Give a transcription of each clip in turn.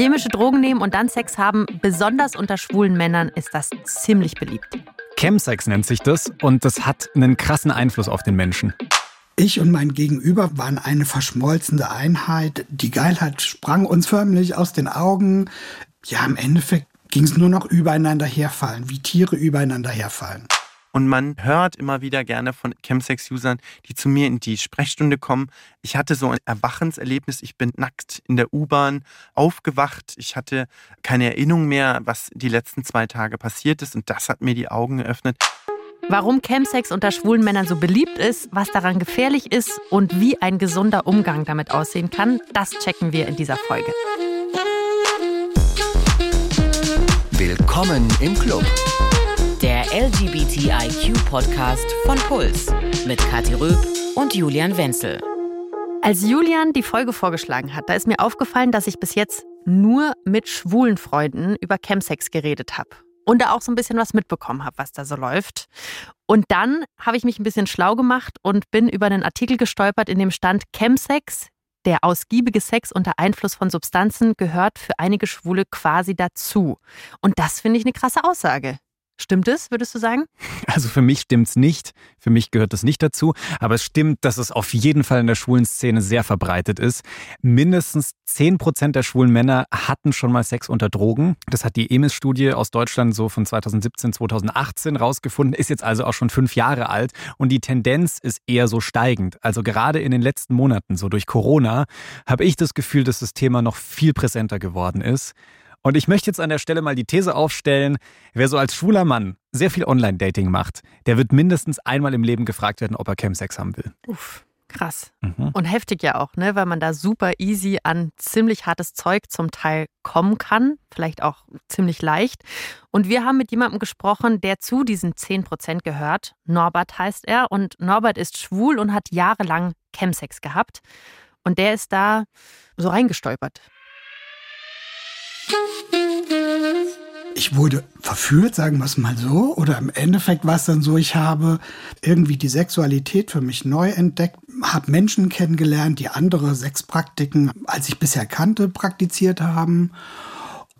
Chemische Drogen nehmen und dann Sex haben, besonders unter schwulen Männern, ist das ziemlich beliebt. Chemsex nennt sich das und das hat einen krassen Einfluss auf den Menschen. Ich und mein Gegenüber waren eine verschmolzene Einheit. Die Geilheit sprang uns förmlich aus den Augen. Ja, im Endeffekt ging es nur noch übereinander herfallen, wie Tiere übereinander herfallen. Und man hört immer wieder gerne von Chemsex-Usern, die zu mir in die Sprechstunde kommen. Ich hatte so ein Erwachenserlebnis. Ich bin nackt in der U-Bahn aufgewacht. Ich hatte keine Erinnerung mehr, was die letzten zwei Tage passiert ist. Und das hat mir die Augen geöffnet. Warum Chemsex unter schwulen Männern so beliebt ist, was daran gefährlich ist und wie ein gesunder Umgang damit aussehen kann, das checken wir in dieser Folge. Willkommen im Club. LGBTIQ-Podcast von Puls mit Kathi Röb und Julian Wenzel. Als Julian die Folge vorgeschlagen hat, da ist mir aufgefallen, dass ich bis jetzt nur mit schwulen Freunden über Chemsex geredet habe und da auch so ein bisschen was mitbekommen habe, was da so läuft. Und dann habe ich mich ein bisschen schlau gemacht und bin über einen Artikel gestolpert, in dem stand Chemsex, der ausgiebige Sex unter Einfluss von Substanzen gehört für einige Schwule quasi dazu. Und das finde ich eine krasse Aussage. Stimmt es, würdest du sagen? Also für mich stimmt es nicht. Für mich gehört das nicht dazu. Aber es stimmt, dass es auf jeden Fall in der schwulen Szene sehr verbreitet ist. Mindestens 10 Prozent der schwulen Männer hatten schon mal Sex unter Drogen. Das hat die EMIS-Studie aus Deutschland so von 2017, 2018 rausgefunden. Ist jetzt also auch schon fünf Jahre alt. Und die Tendenz ist eher so steigend. Also gerade in den letzten Monaten, so durch Corona, habe ich das Gefühl, dass das Thema noch viel präsenter geworden ist. Und ich möchte jetzt an der Stelle mal die These aufstellen, wer so als schwuler Mann sehr viel Online-Dating macht, der wird mindestens einmal im Leben gefragt werden, ob er Chemsex haben will. Uff. Krass. Mhm. Und heftig ja auch, ne? weil man da super easy an ziemlich hartes Zeug zum Teil kommen kann, vielleicht auch ziemlich leicht. Und wir haben mit jemandem gesprochen, der zu diesen 10 Prozent gehört. Norbert heißt er und Norbert ist schwul und hat jahrelang Chemsex gehabt. Und der ist da so reingestolpert. Ich wurde verführt, sagen wir es mal so, oder im Endeffekt war es dann so, ich habe irgendwie die Sexualität für mich neu entdeckt, habe Menschen kennengelernt, die andere Sexpraktiken, als ich bisher kannte, praktiziert haben.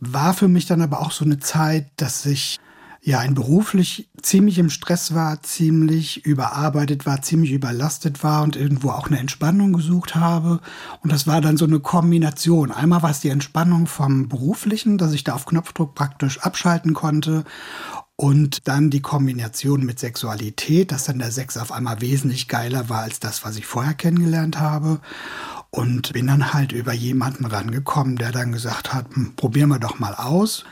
War für mich dann aber auch so eine Zeit, dass ich ja, ein beruflich ziemlich im Stress war, ziemlich überarbeitet war, ziemlich überlastet war und irgendwo auch eine Entspannung gesucht habe. Und das war dann so eine Kombination. Einmal war es die Entspannung vom beruflichen, dass ich da auf Knopfdruck praktisch abschalten konnte. Und dann die Kombination mit Sexualität, dass dann der Sex auf einmal wesentlich geiler war als das, was ich vorher kennengelernt habe. Und bin dann halt über jemanden rangekommen, der dann gesagt hat, hm, probieren wir doch mal aus.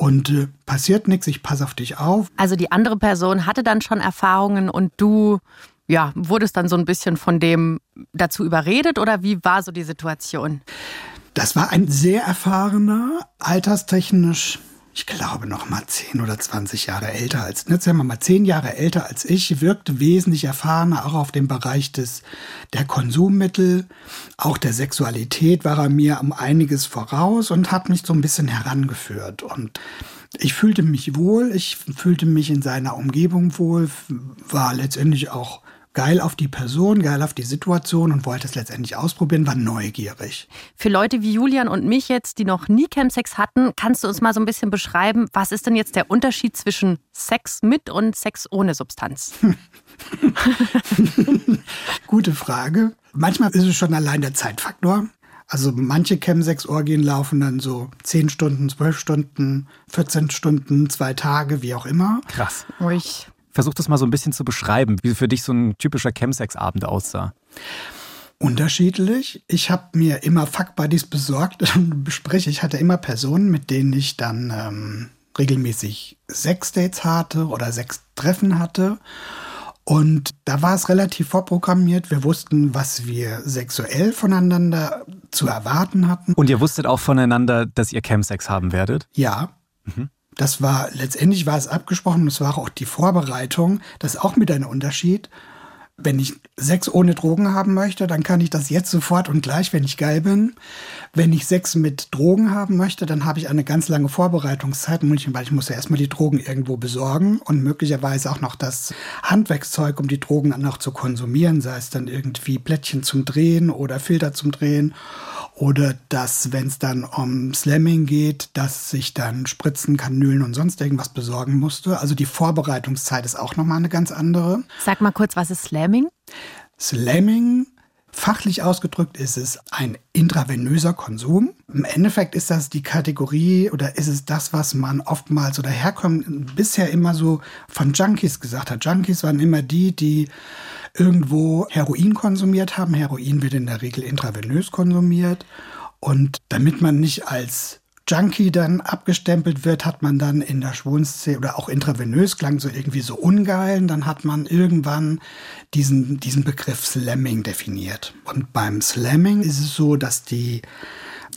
Und äh, passiert nichts, ich passe auf dich auf. Also die andere Person hatte dann schon Erfahrungen und du ja, wurdest dann so ein bisschen von dem dazu überredet oder wie war so die Situation? Das war ein sehr erfahrener, alterstechnisch ich glaube, noch mal 10 oder 20 Jahre älter als, ne, sagen wir mal 10 Jahre älter als ich, wirkte wesentlich erfahrener, auch auf dem Bereich des, der Konsummittel, auch der Sexualität war er mir um einiges voraus und hat mich so ein bisschen herangeführt. Und ich fühlte mich wohl, ich fühlte mich in seiner Umgebung wohl, war letztendlich auch geil auf die Person, geil auf die Situation und wollte es letztendlich ausprobieren, war neugierig. Für Leute wie Julian und mich jetzt, die noch nie Chemsex hatten, kannst du uns mal so ein bisschen beschreiben, was ist denn jetzt der Unterschied zwischen Sex mit und Sex ohne Substanz? Gute Frage. Manchmal ist es schon allein der Zeitfaktor. Also manche Chemsex-Orgien laufen dann so 10 Stunden, 12 Stunden, 14 Stunden, zwei Tage, wie auch immer. Krass. Ruhig. Versuch das mal so ein bisschen zu beschreiben, wie für dich so ein typischer Chemsex-Abend aussah. Unterschiedlich. Ich habe mir immer Fuck-Buddies besorgt und bespreche. Ich hatte immer Personen, mit denen ich dann ähm, regelmäßig Sex-Dates hatte oder Sex-Treffen hatte. Und da war es relativ vorprogrammiert. Wir wussten, was wir sexuell voneinander zu erwarten hatten. Und ihr wusstet auch voneinander, dass ihr Chemsex haben werdet? Ja. Mhm. Das war, letztendlich war es abgesprochen, das war auch die Vorbereitung. Das ist auch mit einem Unterschied. Wenn ich Sex ohne Drogen haben möchte, dann kann ich das jetzt sofort und gleich, wenn ich geil bin. Wenn ich Sex mit Drogen haben möchte, dann habe ich eine ganz lange Vorbereitungszeit, weil ich muss ja erstmal die Drogen irgendwo besorgen und möglicherweise auch noch das Handwerkszeug, um die Drogen dann auch zu konsumieren, sei es dann irgendwie Plättchen zum Drehen oder Filter zum Drehen Oder dass, wenn es dann um Slamming geht, dass sich dann Spritzen, Kanülen und sonst irgendwas besorgen musste. Also die Vorbereitungszeit ist auch nochmal eine ganz andere. Sag mal kurz, was ist Slamming? Slamming Fachlich ausgedrückt ist es ein intravenöser Konsum. Im Endeffekt ist das die Kategorie oder ist es das, was man oftmals oder herkommt, bisher immer so von Junkies gesagt hat. Junkies waren immer die, die irgendwo Heroin konsumiert haben. Heroin wird in der Regel intravenös konsumiert. Und damit man nicht als Junkie dann abgestempelt wird, hat man dann in der Schwulenszene oder auch intravenös klang so irgendwie so ungeil. Dann hat man irgendwann diesen, diesen Begriff Slamming definiert. Und beim Slamming ist es so, dass die,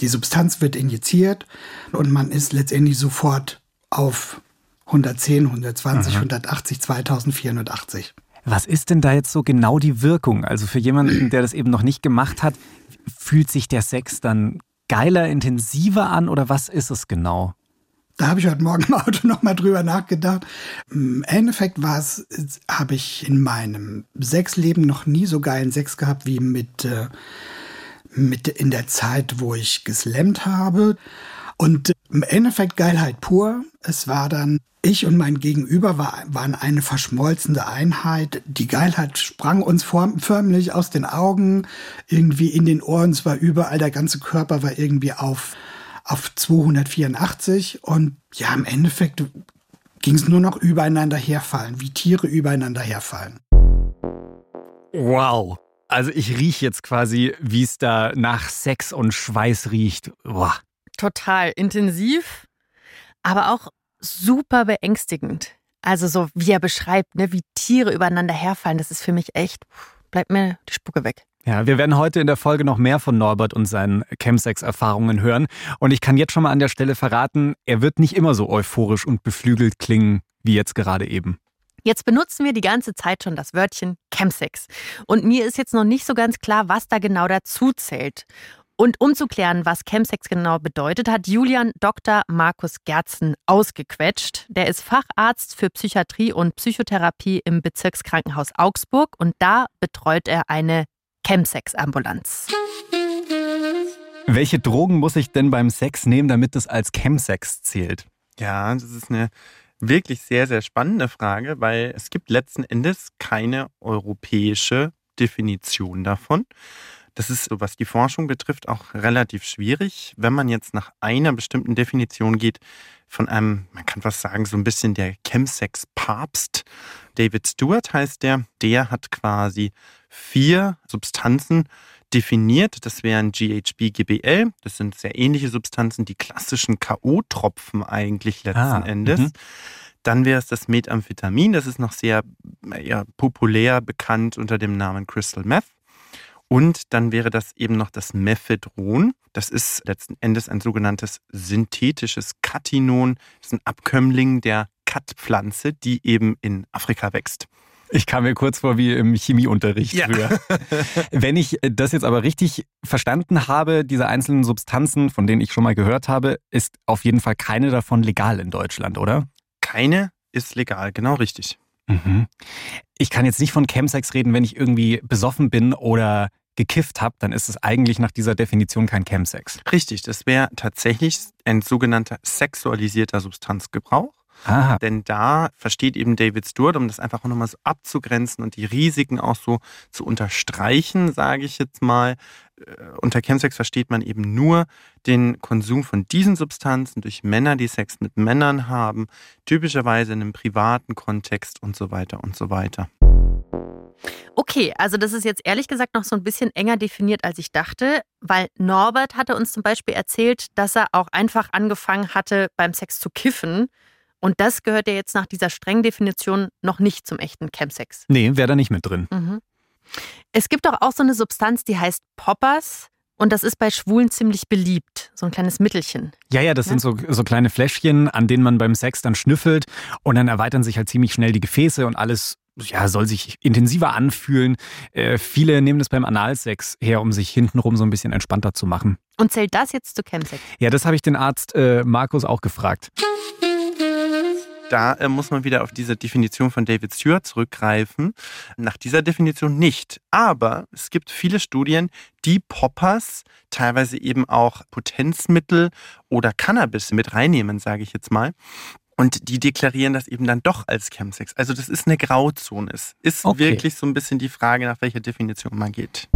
die Substanz wird injiziert und man ist letztendlich sofort auf 110, 120, Aha. 180, 2480. Was ist denn da jetzt so genau die Wirkung? Also für jemanden, der das eben noch nicht gemacht hat, fühlt sich der Sex dann geiler, intensiver an oder was ist es genau? Da habe ich heute Morgen im Auto nochmal drüber nachgedacht. Im Endeffekt war es, habe ich in meinem Sexleben noch nie so geilen Sex gehabt wie mit, äh, mit in der Zeit, wo ich geslammt habe. Und im Endeffekt Geilheit pur. Es war dann ich und mein Gegenüber war, waren eine verschmolzene Einheit. Die Geilheit sprang uns förmlich aus den Augen, irgendwie in den Ohren, es war überall, der ganze Körper war irgendwie auf, auf 284 und ja, im Endeffekt ging es nur noch übereinander herfallen, wie Tiere übereinander herfallen. Wow. Also ich rieche jetzt quasi, wie es da nach Sex und Schweiß riecht. Boah. Total intensiv, aber auch super beängstigend. Also so wie er beschreibt, ne, wie Tiere übereinander herfallen, das ist für mich echt, bleibt mir die Spucke weg. Ja, wir werden heute in der Folge noch mehr von Norbert und seinen Chemsex-Erfahrungen hören. Und ich kann jetzt schon mal an der Stelle verraten, er wird nicht immer so euphorisch und beflügelt klingen wie jetzt gerade eben. Jetzt benutzen wir die ganze Zeit schon das Wörtchen Chemsex. Und mir ist jetzt noch nicht so ganz klar, was da genau dazu zählt. Und um zu klären, was Chemsex genau bedeutet, hat Julian Dr. Markus Gerzen ausgequetscht. Der ist Facharzt für Psychiatrie und Psychotherapie im Bezirkskrankenhaus Augsburg und da betreut er eine Chemsex-Ambulanz. Welche Drogen muss ich denn beim Sex nehmen, damit es als Chemsex zählt? Ja, das ist eine wirklich sehr, sehr spannende Frage, weil es gibt letzten Endes keine europäische Definition davon. Das ist, so was die Forschung betrifft, auch relativ schwierig. Wenn man jetzt nach einer bestimmten Definition geht, von einem, man kann was sagen, so ein bisschen der Chemsex-Papst, David Stewart heißt der, der hat quasi vier Substanzen definiert. Das wären GHB, GBL. Das sind sehr ähnliche Substanzen, die klassischen K.O.-Tropfen eigentlich letzten ah, Endes. -hmm. Dann wäre es das Methamphetamin. Das ist noch sehr ja, populär bekannt unter dem Namen Crystal Meth. Und dann wäre das eben noch das Mephedron. Das ist letzten Endes ein sogenanntes synthetisches Katinon. Das ist ein Abkömmling der Katpflanze, die eben in Afrika wächst. Ich kam mir kurz vor wie im Chemieunterricht ja. früher. Wenn ich das jetzt aber richtig verstanden habe, diese einzelnen Substanzen, von denen ich schon mal gehört habe, ist auf jeden Fall keine davon legal in Deutschland, oder? Keine ist legal, genau richtig. Mhm. Ich kann jetzt nicht von Chemsex reden, wenn ich irgendwie besoffen bin oder gekifft habe, dann ist es eigentlich nach dieser Definition kein Chemsex. Richtig, das wäre tatsächlich ein sogenannter sexualisierter Substanzgebrauch. Aha. Denn da versteht eben David Stewart, um das einfach nochmal so abzugrenzen und die Risiken auch so zu unterstreichen, sage ich jetzt mal. Äh, unter Chemsex versteht man eben nur den Konsum von diesen Substanzen durch Männer, die Sex mit Männern haben, typischerweise in einem privaten Kontext und so weiter und so weiter. Okay, also das ist jetzt ehrlich gesagt noch so ein bisschen enger definiert, als ich dachte, weil Norbert hatte uns zum Beispiel erzählt, dass er auch einfach angefangen hatte, beim Sex zu kiffen. Und das gehört ja jetzt nach dieser strengen Definition noch nicht zum echten Chemsex. Nee, wäre da nicht mit drin. Mhm. Es gibt doch auch so eine Substanz, die heißt Poppers. Und das ist bei Schwulen ziemlich beliebt, so ein kleines Mittelchen. Ja, ja, das ja? sind so, so kleine Fläschchen, an denen man beim Sex dann schnüffelt und dann erweitern sich halt ziemlich schnell die Gefäße und alles ja, soll sich intensiver anfühlen. Äh, viele nehmen das beim Analsex her, um sich hintenrum so ein bisschen entspannter zu machen. Und zählt das jetzt zu Chemsex? Ja, das habe ich den Arzt äh, Markus auch gefragt. Da äh, muss man wieder auf diese Definition von David Stewart zurückgreifen. Nach dieser Definition nicht. Aber es gibt viele Studien, die Poppers, teilweise eben auch Potenzmittel oder Cannabis mit reinnehmen, sage ich jetzt mal. Und die deklarieren das eben dann doch als Chemsex. Also das ist eine Grauzone. Es ist okay. wirklich so ein bisschen die Frage, nach welcher Definition man geht.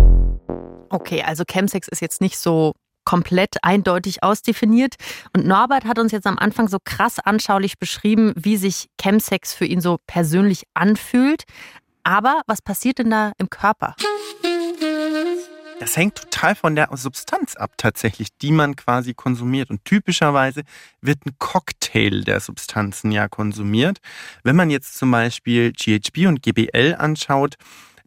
Okay, also Chemsex ist jetzt nicht so komplett eindeutig ausdefiniert. Und Norbert hat uns jetzt am Anfang so krass anschaulich beschrieben, wie sich Chemsex für ihn so persönlich anfühlt. Aber was passiert denn da im Körper? Das hängt total von der Substanz ab, tatsächlich, die man quasi konsumiert. Und typischerweise wird ein Cocktail der Substanzen ja konsumiert. Wenn man jetzt zum Beispiel GHB und GBL anschaut,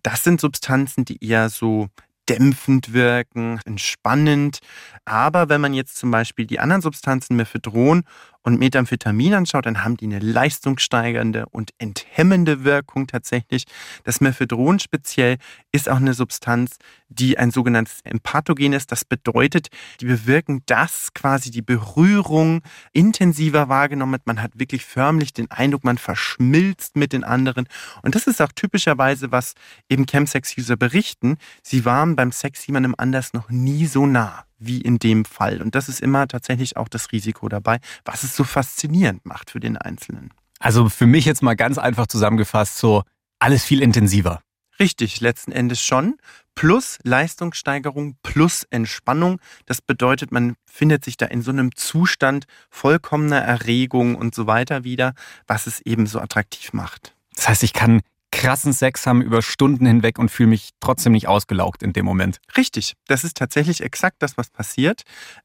das sind Substanzen, die eher so dämpfend wirken, entspannend. Aber wenn man jetzt zum Beispiel die anderen Substanzen Mephedron und Methamphetamin anschaut, dann haben die eine leistungssteigernde und enthemmende Wirkung tatsächlich. Das Mephedron speziell ist auch eine Substanz, die ein sogenanntes Empathogen ist. Das bedeutet, die bewirken, dass quasi die Berührung intensiver wahrgenommen wird. Man hat wirklich förmlich den Eindruck, man verschmilzt mit den anderen. Und das ist auch typischerweise, was eben Chemsex-User berichten. Sie waren beim Sex jemandem anders noch nie so nah wie in dem Fall. Und das ist immer tatsächlich auch das Risiko dabei, was es so faszinierend macht für den Einzelnen. Also für mich jetzt mal ganz einfach zusammengefasst, so alles viel intensiver. Richtig, letzten Endes schon. Plus Leistungssteigerung, plus Entspannung. Das bedeutet, man findet sich da in so einem Zustand vollkommener Erregung und so weiter wieder, was es eben so attraktiv macht. Das heißt, ich kann krassen Sex haben über Stunden hinweg und fühle mich trotzdem nicht ausgelaugt in dem Moment. Richtig, das ist tatsächlich exakt das, was passiert.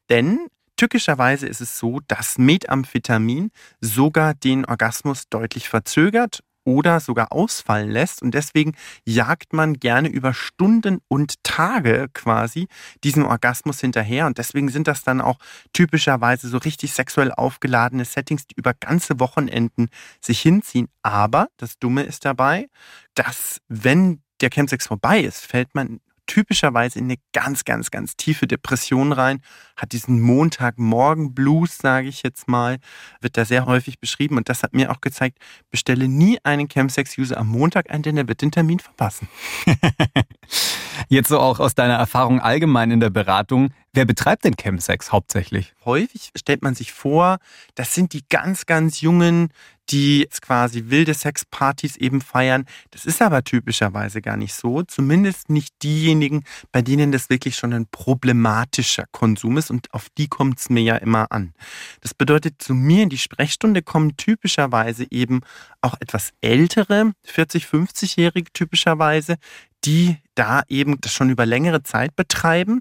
Denn tückischerweise ist es so, dass Methamphetamin sogar den Orgasmus deutlich verzögert oder sogar ausfallen lässt. Und deswegen jagt man gerne über Stunden und Tage quasi diesem Orgasmus hinterher. Und deswegen sind das dann auch typischerweise so richtig sexuell aufgeladene Settings, die über ganze Wochenenden sich hinziehen. Aber das Dumme ist dabei, dass wenn der Chemsex vorbei ist, fällt man typischerweise in eine ganz, ganz, ganz tiefe Depression rein, hat diesen Montagmorgen-Blues, sage ich jetzt mal, wird da sehr häufig beschrieben. Und das hat mir auch gezeigt, bestelle nie einen Chemsex-User am Montag ein, denn er wird den Termin verpassen. Jetzt so auch aus deiner Erfahrung allgemein in der Beratung. Wer betreibt denn Chemsex hauptsächlich? Häufig stellt man sich vor, das sind die ganz, ganz jungen, die quasi wilde Sexpartys eben feiern. Das ist aber typischerweise gar nicht so. Zumindest nicht diejenigen, bei denen das wirklich schon ein problematischer Konsum ist und auf die kommt es mir ja immer an. Das bedeutet, zu mir in die Sprechstunde kommen typischerweise eben auch etwas ältere, 40, 50-Jährige typischerweise, die da eben das schon über längere Zeit betreiben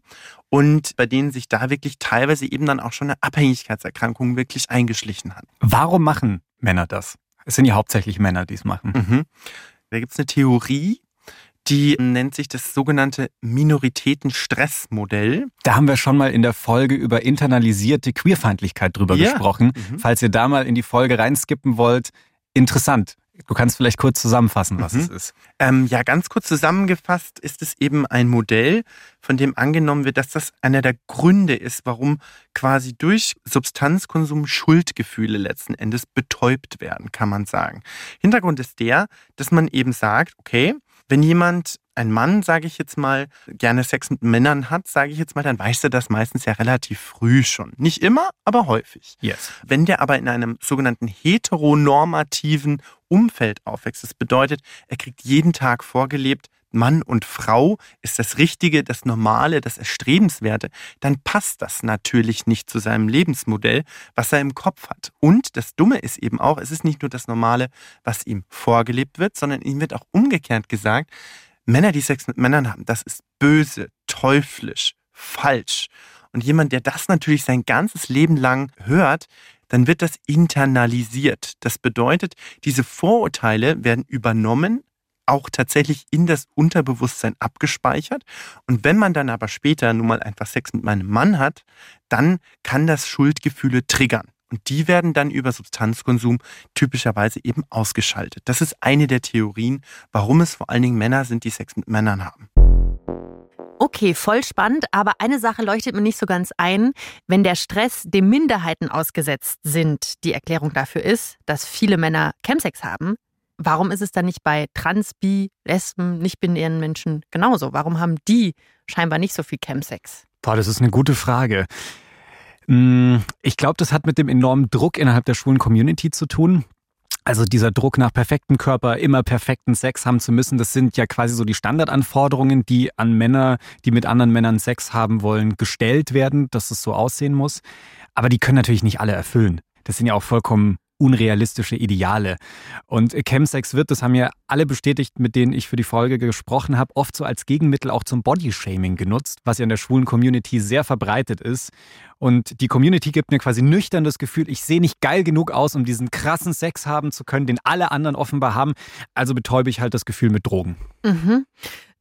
und bei denen sich da wirklich teilweise eben dann auch schon eine Abhängigkeitserkrankung wirklich eingeschlichen hat. Warum machen Männer das? Es sind ja hauptsächlich Männer, die es machen. Mhm. Da gibt es eine Theorie, die nennt sich das sogenannte Minoritätenstressmodell. Da haben wir schon mal in der Folge über internalisierte Queerfeindlichkeit drüber ja. gesprochen. Mhm. Falls ihr da mal in die Folge reinskippen wollt, interessant. Du kannst vielleicht kurz zusammenfassen, was mhm. es ist. Ähm, ja, ganz kurz zusammengefasst ist es eben ein Modell, von dem angenommen wird, dass das einer der Gründe ist, warum quasi durch Substanzkonsum Schuldgefühle letzten Endes betäubt werden, kann man sagen. Hintergrund ist der, dass man eben sagt, okay, wenn jemand ein Mann, sage ich jetzt mal, gerne Sex mit Männern hat, sage ich jetzt mal, dann weiß er das meistens ja relativ früh schon. Nicht immer, aber häufig. Yes. Wenn der aber in einem sogenannten heteronormativen Umfeld aufwächst, das bedeutet, er kriegt jeden Tag vorgelebt, Mann und Frau ist das Richtige, das Normale, das Erstrebenswerte, dann passt das natürlich nicht zu seinem Lebensmodell, was er im Kopf hat. Und das Dumme ist eben auch, es ist nicht nur das Normale, was ihm vorgelebt wird, sondern ihm wird auch umgekehrt gesagt, Männer, die Sex mit Männern haben, das ist böse, teuflisch, falsch. Und jemand, der das natürlich sein ganzes Leben lang hört, dann wird das internalisiert. Das bedeutet, diese Vorurteile werden übernommen, auch tatsächlich in das Unterbewusstsein abgespeichert. Und wenn man dann aber später nun mal einfach Sex mit meinem Mann hat, dann kann das Schuldgefühle triggern. Und die werden dann über Substanzkonsum typischerweise eben ausgeschaltet. Das ist eine der Theorien, warum es vor allen Dingen Männer sind, die Sex mit Männern haben. Okay, voll spannend, aber eine Sache leuchtet mir nicht so ganz ein. Wenn der Stress dem Minderheiten ausgesetzt sind, die Erklärung dafür ist, dass viele Männer Chemsex haben, warum ist es dann nicht bei Trans, Bi, Lesben, nicht-binären Menschen genauso? Warum haben die scheinbar nicht so viel Chemsex? Boah, das ist eine gute Frage. Hm, ich glaube, das hat mit dem enormen Druck innerhalb der schwulen Community zu tun. Also dieser Druck nach perfektem Körper, immer perfekten Sex haben zu müssen, das sind ja quasi so die Standardanforderungen, die an Männer, die mit anderen Männern Sex haben wollen, gestellt werden, dass es so aussehen muss. Aber die können natürlich nicht alle erfüllen. Das sind ja auch vollkommen unrealistische Ideale. Und Chemsex wird, das haben ja alle bestätigt, mit denen ich für die Folge gesprochen habe, oft so als Gegenmittel auch zum Bodyshaming genutzt, was ja in der schwulen Community sehr verbreitet ist. Und die Community gibt mir quasi nüchtern das Gefühl, ich sehe nicht geil genug aus, um diesen krassen Sex haben zu können, den alle anderen offenbar haben. Also betäube ich halt das Gefühl mit Drogen. Mhm.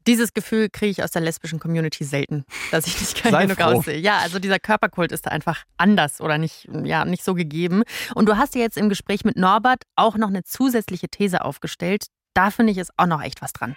Dieses Gefühl kriege ich aus der lesbischen Community selten, dass ich nicht geil genug aussehe. Ja, also dieser Körperkult ist da einfach anders oder nicht, ja, nicht so gegeben. Und du hast dir jetzt im Gespräch mit Norbert auch noch eine zusätzliche These aufgestellt. Da finde ich ist auch noch echt was dran.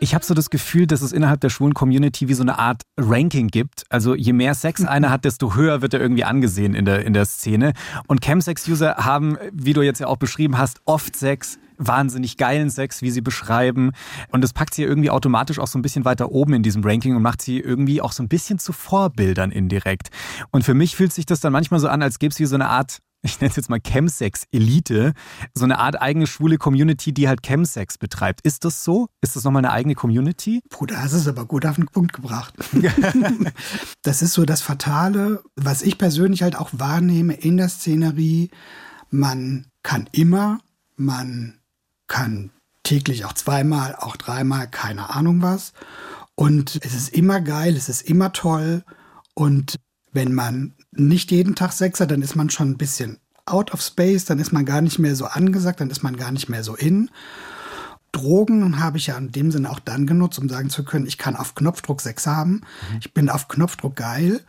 Ich habe so das Gefühl, dass es innerhalb der schwulen Community wie so eine Art Ranking gibt. Also je mehr Sex einer hat, desto höher wird er irgendwie angesehen in der, in der Szene. Und Chemsex-User haben, wie du jetzt ja auch beschrieben hast, oft Sex, wahnsinnig geilen Sex, wie sie beschreiben. Und das packt sie irgendwie automatisch auch so ein bisschen weiter oben in diesem Ranking und macht sie irgendwie auch so ein bisschen zu Vorbildern indirekt. Und für mich fühlt sich das dann manchmal so an, als gäbe es wie so eine Art ich nenne es jetzt mal Chemsex-Elite, so eine Art eigene schwule Community, die halt Chemsex betreibt. Ist das so? Ist das nochmal eine eigene Community? Puh, da hast du es aber gut auf den Punkt gebracht. das ist so das Fatale, was ich persönlich halt auch wahrnehme in der Szenerie. Man kann immer, man kann täglich auch zweimal, auch dreimal, keine Ahnung was. Und es ist immer geil, es ist immer toll. Und wenn man nicht jeden Tag Sex hat, dann ist man schon ein bisschen out of space, dann ist man gar nicht mehr so angesagt, dann ist man gar nicht mehr so in. Drogen habe ich ja in dem Sinne auch dann genutzt, um sagen zu können, ich kann auf Knopfdruck Sex haben. Ich bin auf Knopfdruck geil.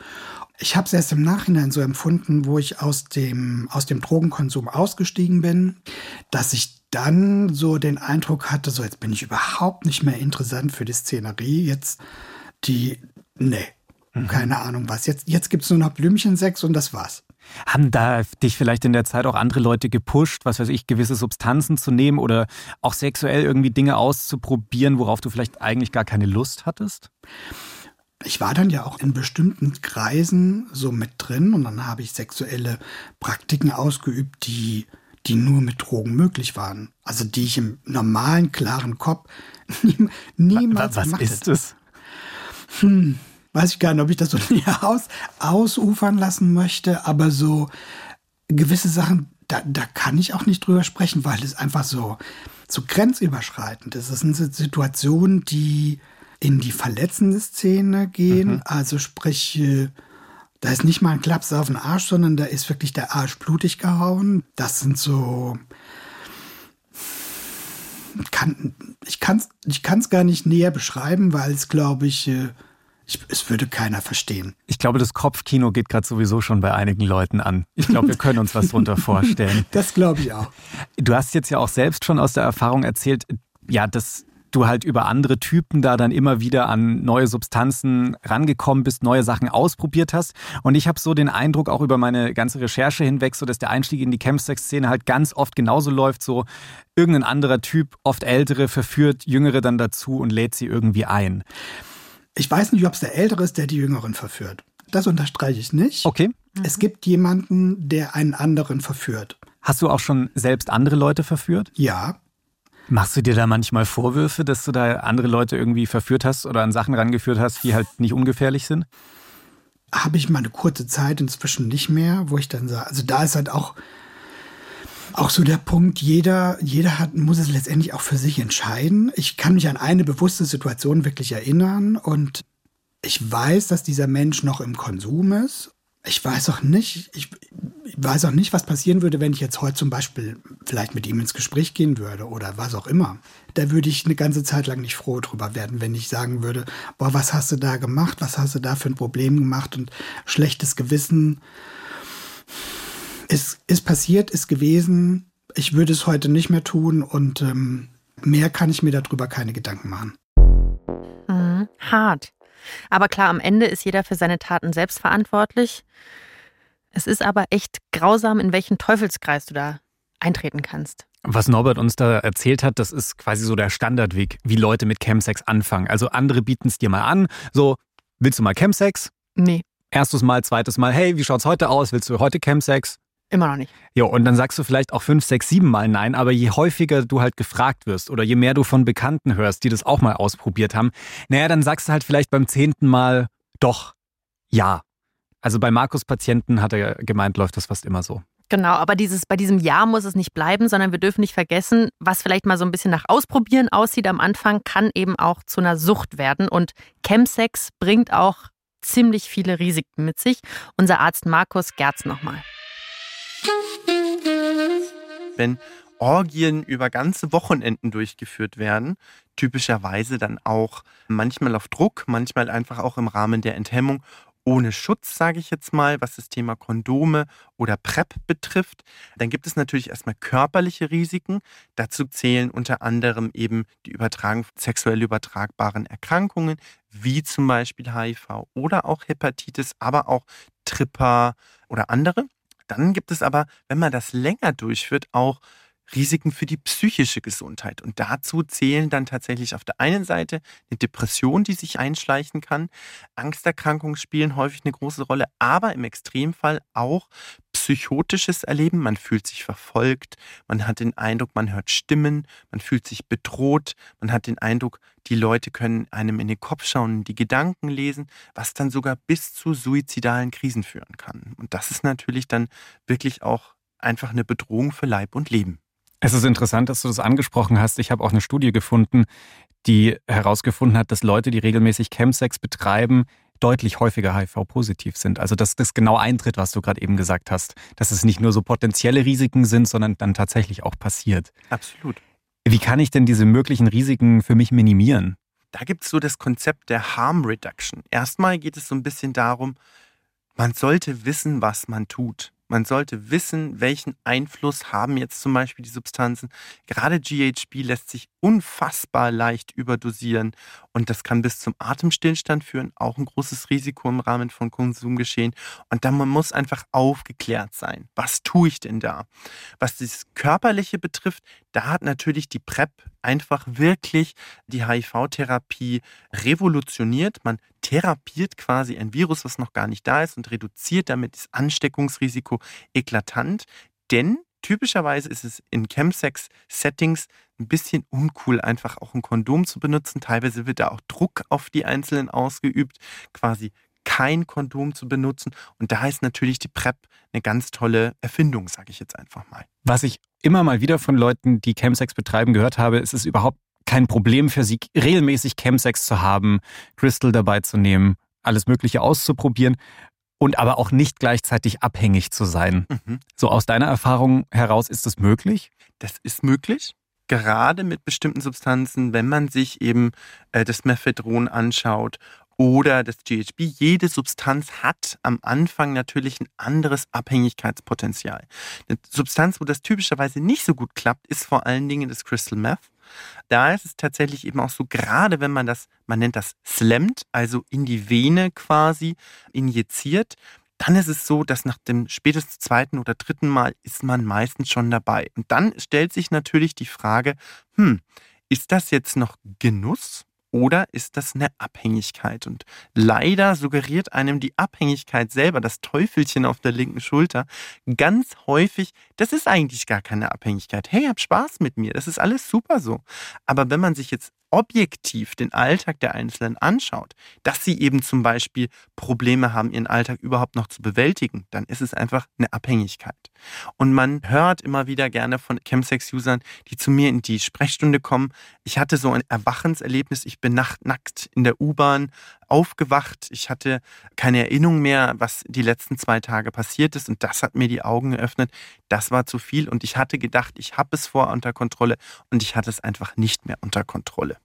Ich habe es erst im Nachhinein so empfunden, wo ich aus dem, aus dem Drogenkonsum ausgestiegen bin, dass ich dann so den Eindruck hatte, so jetzt bin ich überhaupt nicht mehr interessant für die Szenerie. Jetzt die, nee, keine Ahnung was. Jetzt, jetzt gibt es nur noch Blümchensex und das war's. Haben da dich vielleicht in der Zeit auch andere Leute gepusht, was weiß ich, gewisse Substanzen zu nehmen oder auch sexuell irgendwie Dinge auszuprobieren, worauf du vielleicht eigentlich gar keine Lust hattest? Ich war dann ja auch in bestimmten Kreisen so mit drin und dann habe ich sexuelle Praktiken ausgeübt, die, die nur mit Drogen möglich waren. Also die ich im normalen, klaren Kopf nie, niemals was gemacht ist hätte. es? Hm, weiß ich gar nicht, ob ich das so näher aus, ausufern lassen möchte, aber so gewisse Sachen, da, da kann ich auch nicht drüber sprechen, weil es einfach so, so grenzüberschreitend ist. Das sind Situationen, die in die verletzende Szene gehen. Also sprich, äh, da ist nicht mal ein Klaps auf den Arsch, sondern da ist wirklich der Arsch blutig gehauen. Das sind so. Kann, ich kann es ich kann's gar nicht näher beschreiben, weil es, glaube ich, äh, ich, es würde keiner verstehen. Ich glaube, das Kopfkino geht gerade sowieso schon bei einigen Leuten an. Ich glaube, wir können uns was drunter vorstellen. Das glaube ich auch. Du hast jetzt ja auch selbst schon aus der Erfahrung erzählt, ja, dass du halt über andere Typen da dann immer wieder an neue Substanzen rangekommen bist, neue Sachen ausprobiert hast. Und ich habe so den Eindruck, auch über meine ganze Recherche hinweg, so dass der Einstieg in die Chemsex-Szene halt ganz oft genauso läuft, so irgendein anderer Typ, oft ältere, verführt Jüngere dann dazu und lädt sie irgendwie ein. Ich weiß nicht, ob es der Ältere ist, der die Jüngeren verführt. Das unterstreiche ich nicht. Okay. Es gibt jemanden, der einen anderen verführt. Hast du auch schon selbst andere Leute verführt? Ja, Machst du dir da manchmal Vorwürfe, dass du da andere Leute irgendwie verführt hast oder an Sachen rangeführt hast, die halt nicht ungefährlich sind? habe ich mal eine kurze Zeit inzwischen nicht mehr, wo ich dann sage, also da ist halt auch, auch so der Punkt, jeder, jeder hat, muss es letztendlich auch für sich entscheiden. Ich kann mich an eine bewusste Situation wirklich erinnern und ich weiß, dass dieser Mensch noch im Konsum ist. Ich weiß auch nicht, ich, ich weiß auch nicht, was passieren würde, wenn ich jetzt heute zum Beispiel vielleicht mit ihm ins Gespräch gehen würde oder was auch immer. Da würde ich eine ganze Zeit lang nicht froh drüber werden, wenn ich sagen würde, boah, was hast du da gemacht, was hast du da für ein Problem gemacht und schlechtes Gewissen. Ist, ist passiert, ist gewesen. Ich würde es heute nicht mehr tun und ähm, Mehr kann ich mir darüber keine Gedanken machen. Mhm. Hart. Aber klar, am Ende ist jeder für seine Taten selbst verantwortlich. Es ist aber echt grausam, in welchen Teufelskreis du da eintreten kannst. Was Norbert uns da erzählt hat, das ist quasi so der Standardweg, wie Leute mit Chemsex anfangen. Also andere bieten es dir mal an, so, willst du mal Chemsex? Nee. Erstes Mal, zweites Mal, hey, wie schaut's heute aus? Willst du heute Chemsex? Immer noch nicht. Ja, und dann sagst du vielleicht auch fünf, sechs, sieben Mal nein, aber je häufiger du halt gefragt wirst oder je mehr du von Bekannten hörst, die das auch mal ausprobiert haben, naja, dann sagst du halt vielleicht beim zehnten Mal doch ja. Also bei Markus Patienten hat er gemeint, läuft das fast immer so. Genau, aber dieses, bei diesem Jahr muss es nicht bleiben, sondern wir dürfen nicht vergessen, was vielleicht mal so ein bisschen nach Ausprobieren aussieht am Anfang, kann eben auch zu einer Sucht werden. Und Chemsex bringt auch ziemlich viele Risiken mit sich. Unser Arzt Markus Gerz nochmal. Wenn Orgien über ganze Wochenenden durchgeführt werden, typischerweise dann auch manchmal auf Druck, manchmal einfach auch im Rahmen der Enthemmung ohne Schutz, sage ich jetzt mal, was das Thema Kondome oder PrEP betrifft. Dann gibt es natürlich erstmal körperliche Risiken. Dazu zählen unter anderem eben die Übertragung sexuell übertragbaren Erkrankungen, wie zum Beispiel HIV oder auch Hepatitis, aber auch Tripper oder andere. Dann gibt es aber, wenn man das länger durchführt, auch Risiken für die psychische Gesundheit. Und dazu zählen dann tatsächlich auf der einen Seite eine Depression, die sich einschleichen kann. Angsterkrankungen spielen häufig eine große Rolle, aber im Extremfall auch psychotisches Erleben. Man fühlt sich verfolgt, man hat den Eindruck, man hört Stimmen, man fühlt sich bedroht, man hat den Eindruck, die Leute können einem in den Kopf schauen, die Gedanken lesen, was dann sogar bis zu suizidalen Krisen führen kann. Und das ist natürlich dann wirklich auch einfach eine Bedrohung für Leib und Leben. Es ist interessant, dass du das angesprochen hast. Ich habe auch eine Studie gefunden, die herausgefunden hat, dass Leute, die regelmäßig Chemsex betreiben, deutlich häufiger HIV-positiv sind. Also dass das genau eintritt, was du gerade eben gesagt hast. Dass es nicht nur so potenzielle Risiken sind, sondern dann tatsächlich auch passiert. Absolut. Wie kann ich denn diese möglichen Risiken für mich minimieren? Da gibt es so das Konzept der Harm Reduction. Erstmal geht es so ein bisschen darum, man sollte wissen, was man tut. Man sollte wissen, welchen Einfluss haben jetzt zum Beispiel die Substanzen. Gerade GHB lässt sich unfassbar leicht überdosieren und das kann bis zum Atemstillstand führen, auch ein großes Risiko im Rahmen von Konsumgeschehen. Und dann man muss einfach aufgeklärt sein. Was tue ich denn da? Was das Körperliche betrifft, da hat natürlich die PrEP einfach wirklich die HIV-Therapie revolutioniert. Man therapiert quasi ein Virus, was noch gar nicht da ist und reduziert damit das Ansteckungsrisiko eklatant. Denn typischerweise ist es in Chemsex-Settings ein bisschen uncool, einfach auch ein Kondom zu benutzen. Teilweise wird da auch Druck auf die Einzelnen ausgeübt, quasi kein Kondom zu benutzen. Und da ist natürlich die PrEP eine ganz tolle Erfindung, sage ich jetzt einfach mal. Was ich immer mal wieder von Leuten, die Chemsex betreiben, gehört habe, ist es überhaupt kein Problem für sie, regelmäßig Chemsex zu haben, Crystal dabei zu nehmen, alles Mögliche auszuprobieren und aber auch nicht gleichzeitig abhängig zu sein. Mhm. So aus deiner Erfahrung heraus ist das möglich? Das ist möglich. Gerade mit bestimmten Substanzen, wenn man sich eben äh, das Mephedron anschaut oder das GHB. Jede Substanz hat am Anfang natürlich ein anderes Abhängigkeitspotenzial. Eine Substanz, wo das typischerweise nicht so gut klappt, ist vor allen Dingen das Crystal Meth. Da ist es tatsächlich eben auch so, gerade wenn man das, man nennt das slammt, also in die Vene quasi injiziert, dann ist es so, dass nach dem spätestens zweiten oder dritten Mal ist man meistens schon dabei. Und dann stellt sich natürlich die Frage, hm, ist das jetzt noch Genuss oder ist das eine Abhängigkeit? Und leider suggeriert einem die Abhängigkeit selber, das Teufelchen auf der linken Schulter, ganz häufig, das ist eigentlich gar keine Abhängigkeit. Hey, hab Spaß mit mir, das ist alles super so. Aber wenn man sich jetzt objektiv den Alltag der Einzelnen anschaut, dass sie eben zum Beispiel Probleme haben, ihren Alltag überhaupt noch zu bewältigen, dann ist es einfach eine Abhängigkeit. Und man hört immer wieder gerne von Chemsex-Usern, die zu mir in die Sprechstunde kommen. Ich hatte so ein Erwachenserlebnis. Ich bin nackt in der U-Bahn aufgewacht. Ich hatte keine Erinnerung mehr, was die letzten zwei Tage passiert ist. Und das hat mir die Augen geöffnet. Das war zu viel. Und ich hatte gedacht, ich habe es vor unter Kontrolle. Und ich hatte es einfach nicht mehr unter Kontrolle.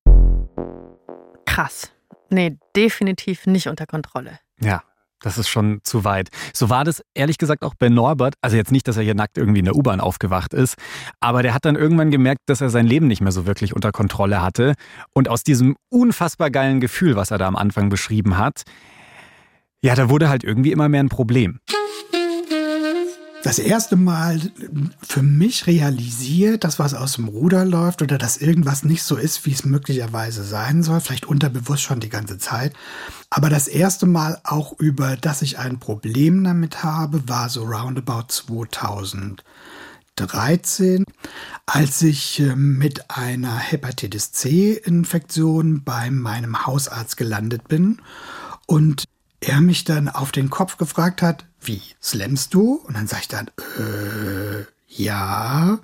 Krass. Nee, definitiv nicht unter Kontrolle. Ja. Das ist schon zu weit. So war das ehrlich gesagt auch bei Norbert. Also jetzt nicht, dass er hier nackt irgendwie in der U-Bahn aufgewacht ist, aber der hat dann irgendwann gemerkt, dass er sein Leben nicht mehr so wirklich unter Kontrolle hatte. Und aus diesem unfassbar geilen Gefühl, was er da am Anfang beschrieben hat, ja, da wurde halt irgendwie immer mehr ein Problem das erste Mal für mich realisiert, dass was aus dem Ruder läuft oder dass irgendwas nicht so ist, wie es möglicherweise sein soll, vielleicht unterbewusst schon die ganze Zeit. Aber das erste Mal auch über, dass ich ein Problem damit habe, war so roundabout 2013, als ich ähm, mit einer Hepatitis C-Infektion bei meinem Hausarzt gelandet bin und er mich dann auf den Kopf gefragt hat, wie, slammst du? Und dann sag ich dann, äh, ja.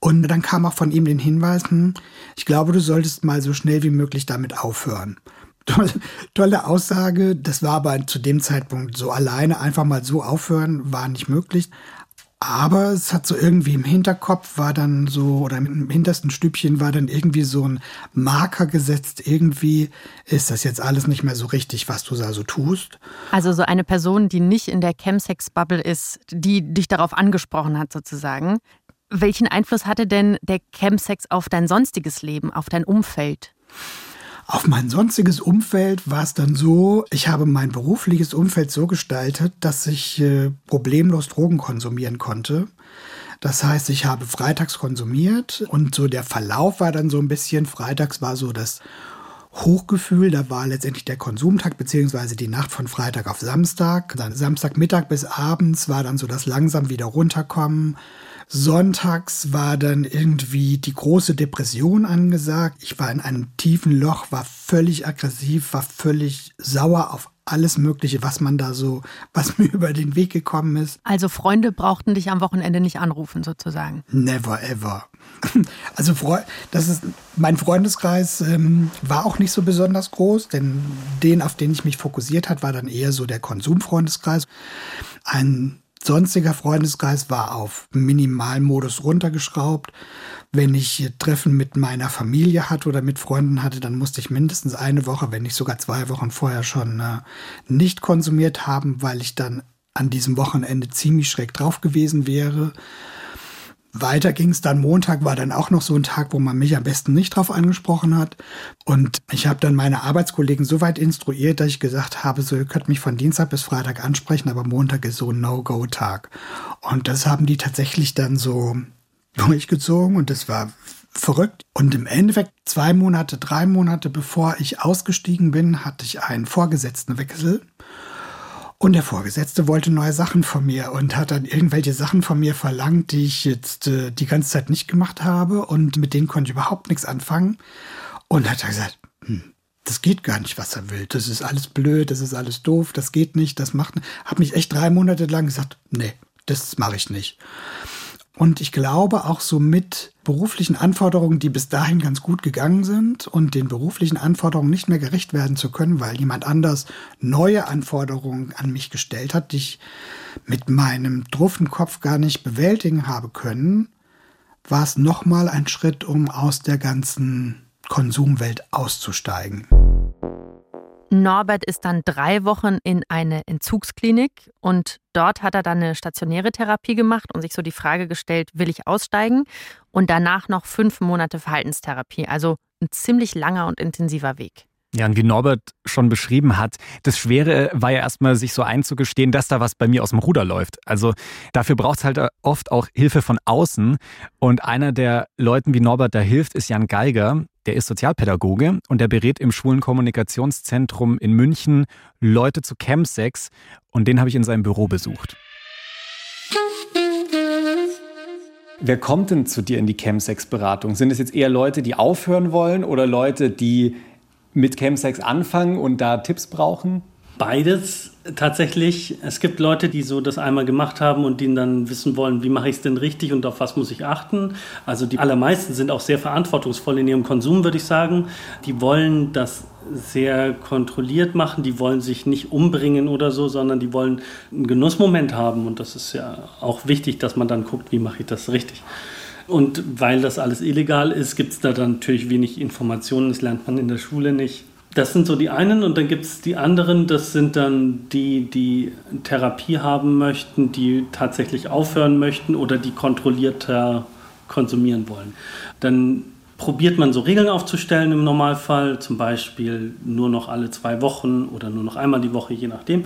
Und dann kam auch von ihm den Hinweis, hm, ich glaube, du solltest mal so schnell wie möglich damit aufhören. Tolle, tolle Aussage, das war aber zu dem Zeitpunkt so alleine, einfach mal so aufhören, war nicht möglich. Aber es hat so irgendwie im Hinterkopf war dann so, oder im hintersten Stübchen war dann irgendwie so ein Marker gesetzt. Irgendwie ist das jetzt alles nicht mehr so richtig, was du da so tust. Also so eine Person, die nicht in der Chemsex-Bubble ist, die dich darauf angesprochen hat sozusagen. Welchen Einfluss hatte denn der Chemsex auf dein sonstiges Leben, auf dein Umfeld? Auf mein sonstiges Umfeld war es dann so, ich habe mein berufliches Umfeld so gestaltet, dass ich äh, problemlos Drogen konsumieren konnte. Das heißt, ich habe freitags konsumiert und so der Verlauf war dann so ein bisschen, freitags war so das Hochgefühl, da war letztendlich der Konsumtag beziehungsweise die Nacht von Freitag auf Samstag. Dann Samstagmittag bis abends war dann so das langsam wieder runterkommen. Sonntags war dann irgendwie die große Depression angesagt. Ich war in einem tiefen Loch, war völlig aggressiv, war völlig sauer auf alles Mögliche, was man da so, was mir über den Weg gekommen ist. Also Freunde brauchten dich am Wochenende nicht anrufen, sozusagen. Never ever. Also das ist mein Freundeskreis ähm, war auch nicht so besonders groß, denn den, auf den ich mich fokussiert hat, war dann eher so der Konsumfreundeskreis. Ein sonstiger Freundeskreis war auf Minimalmodus runtergeschraubt. Wenn ich Treffen mit meiner Familie hatte oder mit Freunden hatte, dann musste ich mindestens eine Woche, wenn nicht sogar zwei Wochen vorher schon äh, nicht konsumiert haben, weil ich dann an diesem Wochenende ziemlich schräg drauf gewesen wäre. Weiter ging es dann. Montag war dann auch noch so ein Tag, wo man mich am besten nicht drauf angesprochen hat. Und ich habe dann meine Arbeitskollegen so weit instruiert, dass ich gesagt habe, so ihr könnt mich von Dienstag bis Freitag ansprechen, aber Montag ist so ein No-Go-Tag. Und das haben die tatsächlich dann so durchgezogen und das war verrückt. Und im Endeffekt zwei Monate, drei Monate bevor ich ausgestiegen bin, hatte ich einen Vorgesetztenwechsel. Und der Vorgesetzte wollte neue Sachen von mir und hat dann irgendwelche Sachen von mir verlangt, die ich jetzt äh, die ganze Zeit nicht gemacht habe und mit denen konnte ich überhaupt nichts anfangen. Und hat er gesagt, hm, das geht gar nicht, was er will. Das ist alles blöd, das ist alles doof, das geht nicht, das macht. Hab mich echt drei Monate lang gesagt, nee, das mache ich nicht. Und ich glaube auch so mit beruflichen Anforderungen, die bis dahin ganz gut gegangen sind und den beruflichen Anforderungen nicht mehr gerecht werden zu können, weil jemand anders neue Anforderungen an mich gestellt hat, die ich mit meinem druffen Kopf gar nicht bewältigen habe können, war es nochmal ein Schritt, um aus der ganzen Konsumwelt auszusteigen. Norbert ist dann drei Wochen in eine Entzugsklinik und dort hat er dann eine stationäre Therapie gemacht und sich so die Frage gestellt, will ich aussteigen? Und danach noch fünf Monate Verhaltenstherapie. Also ein ziemlich langer und intensiver Weg. Ja, und wie Norbert schon beschrieben hat, das Schwere war ja erstmal, sich so einzugestehen, dass da was bei mir aus dem Ruder läuft. Also dafür braucht es halt oft auch Hilfe von außen. Und einer der Leuten, wie Norbert da hilft, ist Jan Geiger. Der ist Sozialpädagoge und der berät im Schwulen Kommunikationszentrum in München Leute zu Chemsex. Und den habe ich in seinem Büro besucht. Wer kommt denn zu dir in die Chemsex-Beratung? Sind es jetzt eher Leute, die aufhören wollen oder Leute, die mit Chemsex anfangen und da Tipps brauchen? Beides tatsächlich. Es gibt Leute, die so das einmal gemacht haben und die dann wissen wollen, wie mache ich es denn richtig und auf was muss ich achten. Also die allermeisten sind auch sehr verantwortungsvoll in ihrem Konsum, würde ich sagen. Die wollen das sehr kontrolliert machen, die wollen sich nicht umbringen oder so, sondern die wollen einen Genussmoment haben und das ist ja auch wichtig, dass man dann guckt, wie mache ich das richtig. Und weil das alles illegal ist, gibt es da dann natürlich wenig Informationen. Das lernt man in der Schule nicht. Das sind so die einen und dann gibt es die anderen, das sind dann die, die Therapie haben möchten, die tatsächlich aufhören möchten oder die kontrollierter konsumieren wollen. Dann probiert man so Regeln aufzustellen im Normalfall, zum Beispiel nur noch alle zwei Wochen oder nur noch einmal die Woche, je nachdem.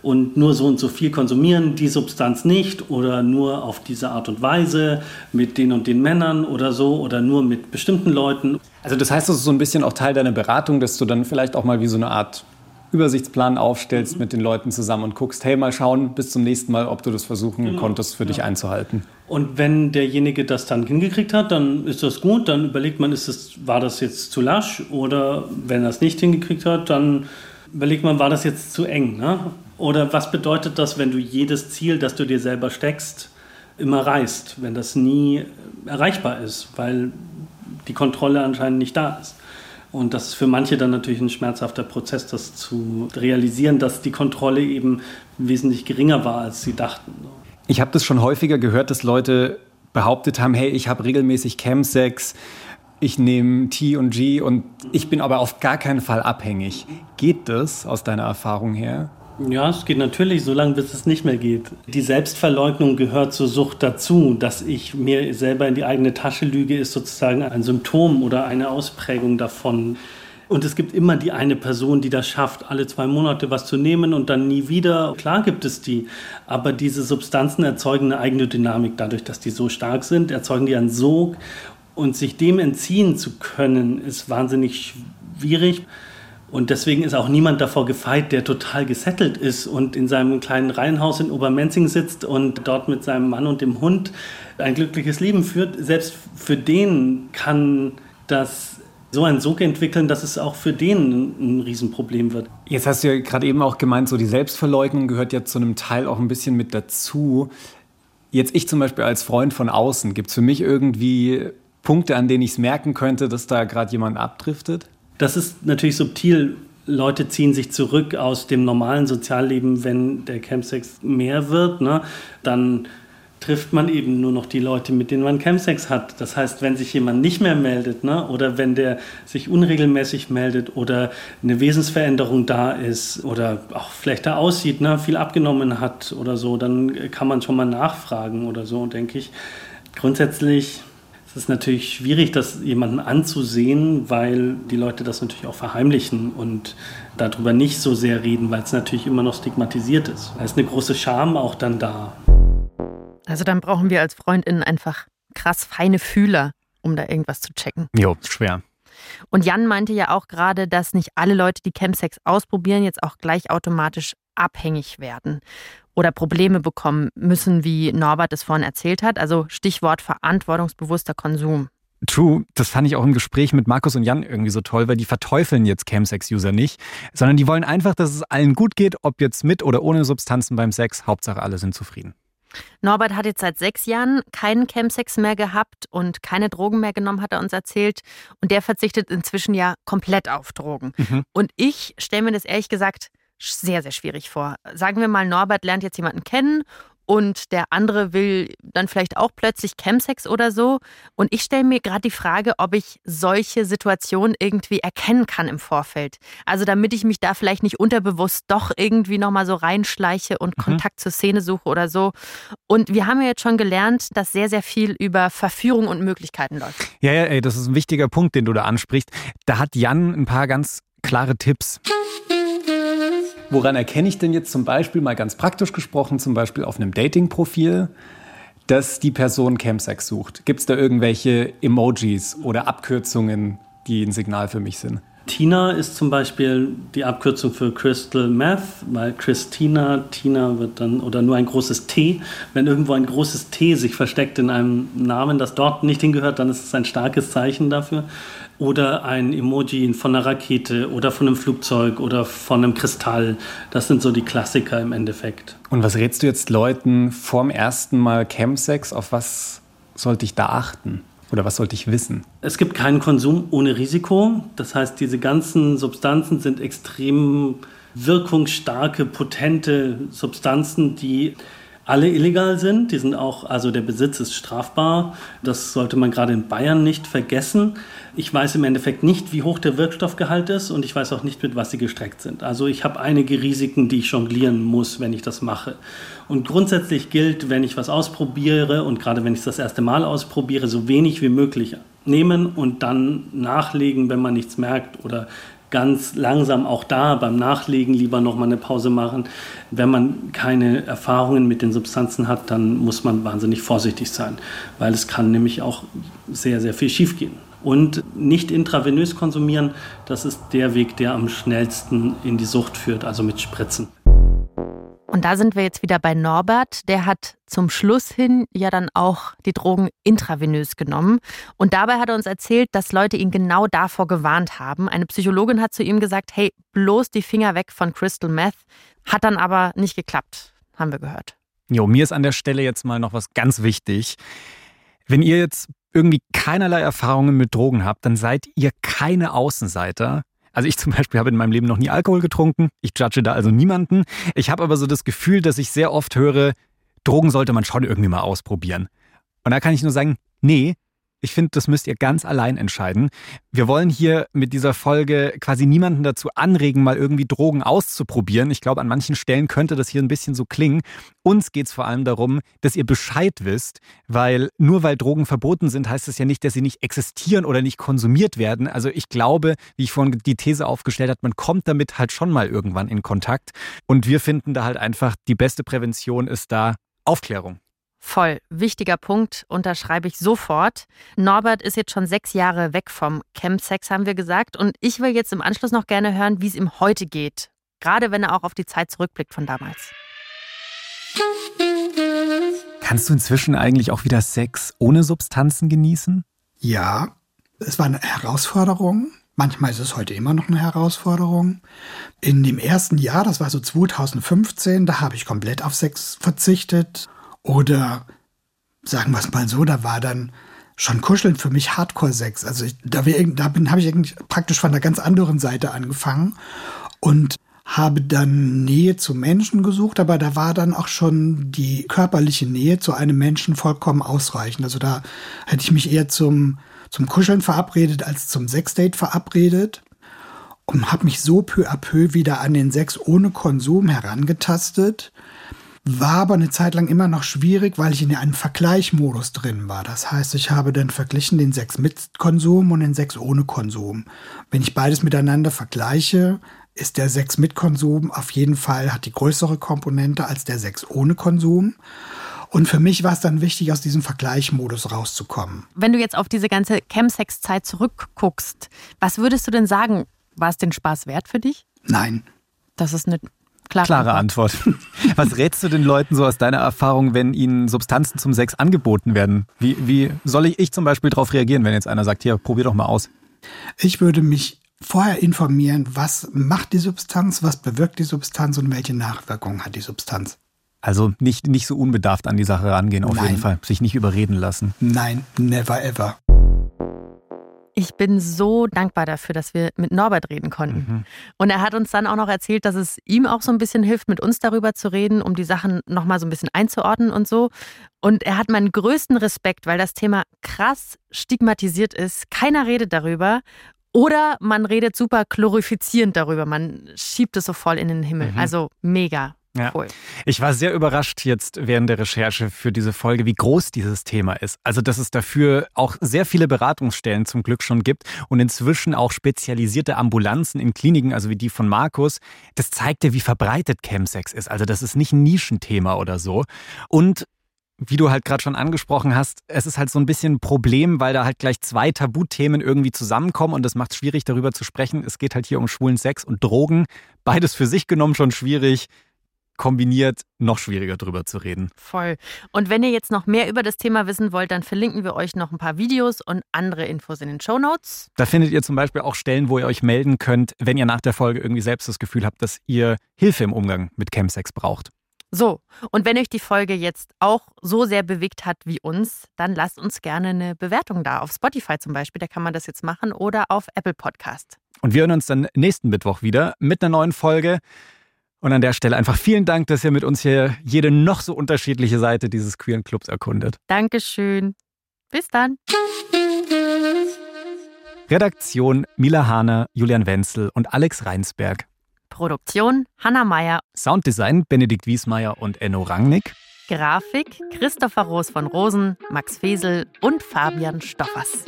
Und nur so und so viel konsumieren, die Substanz nicht oder nur auf diese Art und Weise mit den und den Männern oder so oder nur mit bestimmten Leuten. Also das heißt, das ist so ein bisschen auch Teil deiner Beratung, dass du dann vielleicht auch mal wie so eine Art Übersichtsplan aufstellst mhm. mit den Leuten zusammen und guckst, hey, mal schauen bis zum nächsten Mal, ob du das versuchen genau. konntest, für ja. dich einzuhalten. Und wenn derjenige das dann hingekriegt hat, dann ist das gut, dann überlegt man, ist es, war das jetzt zu lasch oder wenn er es nicht hingekriegt hat, dann überlegt man, war das jetzt zu eng. Ne? Oder was bedeutet das, wenn du jedes Ziel, das du dir selber steckst, immer reißt, wenn das nie erreichbar ist, weil die Kontrolle anscheinend nicht da ist. Und das ist für manche dann natürlich ein schmerzhafter Prozess, das zu realisieren, dass die Kontrolle eben wesentlich geringer war, als sie dachten. Ich habe das schon häufiger gehört, dass Leute behauptet haben, hey, ich habe regelmäßig Chemsex, ich nehme T und G und ich bin aber auf gar keinen Fall abhängig. Geht das aus deiner Erfahrung her? Ja, es geht natürlich, solange bis es nicht mehr geht. Die Selbstverleugnung gehört zur Sucht dazu. Dass ich mir selber in die eigene Tasche lüge, ist sozusagen ein Symptom oder eine Ausprägung davon. Und es gibt immer die eine Person, die das schafft, alle zwei Monate was zu nehmen und dann nie wieder. Klar gibt es die, aber diese Substanzen erzeugen eine eigene Dynamik dadurch, dass die so stark sind, erzeugen die einen Sog. Und sich dem entziehen zu können, ist wahnsinnig schwierig. Und deswegen ist auch niemand davor gefeit, der total gesettelt ist und in seinem kleinen Reihenhaus in Obermenzing sitzt und dort mit seinem Mann und dem Hund ein glückliches Leben führt. Selbst für den kann das so einen Sog entwickeln, dass es auch für den ein Riesenproblem wird. Jetzt hast du ja gerade eben auch gemeint, so die Selbstverleugnung gehört ja zu einem Teil auch ein bisschen mit dazu. Jetzt ich zum Beispiel als Freund von außen, gibt es für mich irgendwie Punkte, an denen ich es merken könnte, dass da gerade jemand abdriftet? Das ist natürlich subtil. Leute ziehen sich zurück aus dem normalen Sozialleben, wenn der Campsex mehr wird. Ne? Dann trifft man eben nur noch die Leute, mit denen man Campsex hat. Das heißt, wenn sich jemand nicht mehr meldet ne, oder wenn der sich unregelmäßig meldet oder eine Wesensveränderung da ist oder auch schlechter aussieht, ne, viel abgenommen hat oder so, dann kann man schon mal nachfragen oder so, denke ich. Grundsätzlich ist natürlich schwierig, das jemanden anzusehen, weil die Leute das natürlich auch verheimlichen und darüber nicht so sehr reden, weil es natürlich immer noch stigmatisiert ist. Da ist eine große Scham auch dann da. Also dann brauchen wir als Freundinnen einfach krass feine Fühler, um da irgendwas zu checken. Jo, schwer. Und Jan meinte ja auch gerade, dass nicht alle Leute, die Chemsex ausprobieren, jetzt auch gleich automatisch abhängig werden oder Probleme bekommen müssen, wie Norbert es vorhin erzählt hat. Also Stichwort verantwortungsbewusster Konsum. True, das fand ich auch im Gespräch mit Markus und Jan irgendwie so toll, weil die verteufeln jetzt Camsex-User nicht, sondern die wollen einfach, dass es allen gut geht, ob jetzt mit oder ohne Substanzen beim Sex. Hauptsache, alle sind zufrieden. Norbert hat jetzt seit sechs Jahren keinen Chemsex mehr gehabt und keine Drogen mehr genommen, hat er uns erzählt. Und der verzichtet inzwischen ja komplett auf Drogen. Mhm. Und ich stelle mir das ehrlich gesagt sehr, sehr schwierig vor. Sagen wir mal, Norbert lernt jetzt jemanden kennen und der andere will dann vielleicht auch plötzlich Chemsex oder so. Und ich stelle mir gerade die Frage, ob ich solche Situationen irgendwie erkennen kann im Vorfeld. Also damit ich mich da vielleicht nicht unterbewusst doch irgendwie nochmal so reinschleiche und mhm. Kontakt zur Szene suche oder so. Und wir haben ja jetzt schon gelernt, dass sehr, sehr viel über Verführung und Möglichkeiten läuft. Ja, ja, ey, das ist ein wichtiger Punkt, den du da ansprichst. Da hat Jan ein paar ganz klare Tipps. Woran erkenne ich denn jetzt zum Beispiel, mal ganz praktisch gesprochen, zum Beispiel auf einem Dating-Profil, dass die Person Campsex sucht? Gibt es da irgendwelche Emojis oder Abkürzungen, die ein Signal für mich sind? Tina ist zum Beispiel die Abkürzung für Crystal Meth, weil Christina, Tina wird dann, oder nur ein großes T. Wenn irgendwo ein großes T sich versteckt in einem Namen, das dort nicht hingehört, dann ist es ein starkes Zeichen dafür oder ein Emoji von einer Rakete oder von einem Flugzeug oder von einem Kristall. Das sind so die Klassiker im Endeffekt. Und was rätst du jetzt Leuten vorm ersten Mal Chemsex? Auf was sollte ich da achten? Oder was sollte ich wissen? Es gibt keinen Konsum ohne Risiko. Das heißt, diese ganzen Substanzen sind extrem wirkungsstarke, potente Substanzen, die alle illegal sind. Die sind auch, also der Besitz ist strafbar. Das sollte man gerade in Bayern nicht vergessen. Ich weiß im Endeffekt nicht, wie hoch der Wirkstoffgehalt ist und ich weiß auch nicht, mit was sie gestreckt sind. Also ich habe einige Risiken, die ich jonglieren muss, wenn ich das mache. Und grundsätzlich gilt, wenn ich was ausprobiere und gerade wenn ich es das erste Mal ausprobiere, so wenig wie möglich nehmen und dann nachlegen, wenn man nichts merkt oder ganz langsam auch da beim Nachlegen lieber noch mal eine Pause machen. Wenn man keine Erfahrungen mit den Substanzen hat, dann muss man wahnsinnig vorsichtig sein, weil es kann nämlich auch sehr, sehr viel schiefgehen. Und nicht intravenös konsumieren, das ist der Weg, der am schnellsten in die Sucht führt, also mit Spritzen. Und da sind wir jetzt wieder bei Norbert. Der hat zum Schluss hin ja dann auch die Drogen intravenös genommen. Und dabei hat er uns erzählt, dass Leute ihn genau davor gewarnt haben. Eine Psychologin hat zu ihm gesagt, hey, bloß die Finger weg von Crystal Meth. Hat dann aber nicht geklappt, haben wir gehört. Jo, mir ist an der Stelle jetzt mal noch was ganz wichtig. Wenn ihr jetzt irgendwie keinerlei Erfahrungen mit Drogen habt, dann seid ihr keine Außenseiter. Also ich zum Beispiel habe in meinem Leben noch nie Alkohol getrunken. Ich judge da also niemanden. Ich habe aber so das Gefühl, dass ich sehr oft höre, Drogen sollte man schon irgendwie mal ausprobieren. Und da kann ich nur sagen, nee, ich finde, das müsst ihr ganz allein entscheiden. Wir wollen hier mit dieser Folge quasi niemanden dazu anregen, mal irgendwie Drogen auszuprobieren. Ich glaube, an manchen Stellen könnte das hier ein bisschen so klingen. Uns geht es vor allem darum, dass ihr Bescheid wisst, weil nur weil Drogen verboten sind, heißt das ja nicht, dass sie nicht existieren oder nicht konsumiert werden. Also ich glaube, wie ich vorhin die These aufgestellt habe, man kommt damit halt schon mal irgendwann in Kontakt. Und wir finden da halt einfach, die beste Prävention ist da Aufklärung. Voll, wichtiger Punkt, unterschreibe ich sofort. Norbert ist jetzt schon sechs Jahre weg vom Chemsex, haben wir gesagt. Und ich will jetzt im Anschluss noch gerne hören, wie es ihm heute geht. Gerade wenn er auch auf die Zeit zurückblickt von damals. Kannst du inzwischen eigentlich auch wieder Sex ohne Substanzen genießen? Ja, es war eine Herausforderung. Manchmal ist es heute immer noch eine Herausforderung. In dem ersten Jahr, das war so 2015, da habe ich komplett auf Sex verzichtet oder sagen wir es mal so, da war dann schon Kuscheln für mich Hardcore-Sex. Also ich, da, da habe ich eigentlich praktisch von einer ganz anderen Seite angefangen und habe dann Nähe zu Menschen gesucht, aber da war dann auch schon die körperliche Nähe zu einem Menschen vollkommen ausreichend. Also da hätte ich mich eher zum, zum Kuscheln verabredet als zum Sexdate verabredet und habe mich so peu à peu wieder an den Sex ohne Konsum herangetastet war aber eine Zeit lang immer noch schwierig, weil ich in einem Vergleichmodus drin war. Das heißt, ich habe dann verglichen den Sex mit Konsum und den Sex ohne Konsum. Wenn ich beides miteinander vergleiche, ist der Sex mit Konsum auf jeden Fall, hat die größere Komponente als der Sex ohne Konsum. Und für mich war es dann wichtig, aus diesem Vergleichmodus rauszukommen. Wenn du jetzt auf diese ganze Chemsex-Zeit zurückguckst, was würdest du denn sagen? War es den Spaß wert für dich? Nein. Das ist eine Klare, Klare Antwort. Antwort. Was rätst du den Leuten so aus deiner Erfahrung, wenn ihnen Substanzen zum Sex angeboten werden? Wie, wie soll ich, ich zum Beispiel darauf reagieren, wenn jetzt einer sagt, hier, probier doch mal aus? Ich würde mich vorher informieren, was macht die Substanz, was bewirkt die Substanz und welche Nachwirkungen hat die Substanz. Also nicht, nicht so unbedarft an die Sache rangehen, auf Nein. jeden Fall. Sich nicht überreden lassen. Nein, never ever. Ich bin so dankbar dafür, dass wir mit Norbert reden konnten. Mhm. Und er hat uns dann auch noch erzählt, dass es ihm auch so ein bisschen hilft, mit uns darüber zu reden, um die Sachen nochmal so ein bisschen einzuordnen und so. Und er hat meinen größten Respekt, weil das Thema krass stigmatisiert ist. Keiner redet darüber. Oder man redet super glorifizierend darüber. Man schiebt es so voll in den Himmel. Mhm. Also mega. Ja. Cool. Ich war sehr überrascht jetzt während der Recherche für diese Folge, wie groß dieses Thema ist. Also, dass es dafür auch sehr viele Beratungsstellen zum Glück schon gibt und inzwischen auch spezialisierte Ambulanzen in Kliniken, also wie die von Markus. Das zeigt ja, wie verbreitet Chemsex ist. Also, das ist nicht ein Nischenthema oder so. Und wie du halt gerade schon angesprochen hast, es ist halt so ein bisschen ein Problem, weil da halt gleich zwei Tabuthemen irgendwie zusammenkommen und das macht es schwierig, darüber zu sprechen. Es geht halt hier um schwulen Sex und Drogen. Beides für sich genommen schon schwierig kombiniert noch schwieriger drüber zu reden. Voll. Und wenn ihr jetzt noch mehr über das Thema wissen wollt, dann verlinken wir euch noch ein paar Videos und andere Infos in den Show Notes. Da findet ihr zum Beispiel auch Stellen, wo ihr euch melden könnt, wenn ihr nach der Folge irgendwie selbst das Gefühl habt, dass ihr Hilfe im Umgang mit Chemsex braucht. So, und wenn euch die Folge jetzt auch so sehr bewegt hat wie uns, dann lasst uns gerne eine Bewertung da. Auf Spotify zum Beispiel, da kann man das jetzt machen, oder auf Apple Podcast. Und wir hören uns dann nächsten Mittwoch wieder mit einer neuen Folge. Und an der Stelle einfach vielen Dank, dass ihr mit uns hier jede noch so unterschiedliche Seite dieses queeren Clubs erkundet. Dankeschön. Bis dann. Redaktion Mila Hahner, Julian Wenzel und Alex Reinsberg. Produktion Hanna Meyer. Sounddesign Benedikt Wiesmeier und Enno Rangnick. Grafik Christopher Roos von Rosen, Max Fesel und Fabian Stoffers.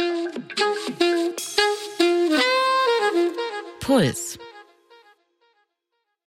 Puls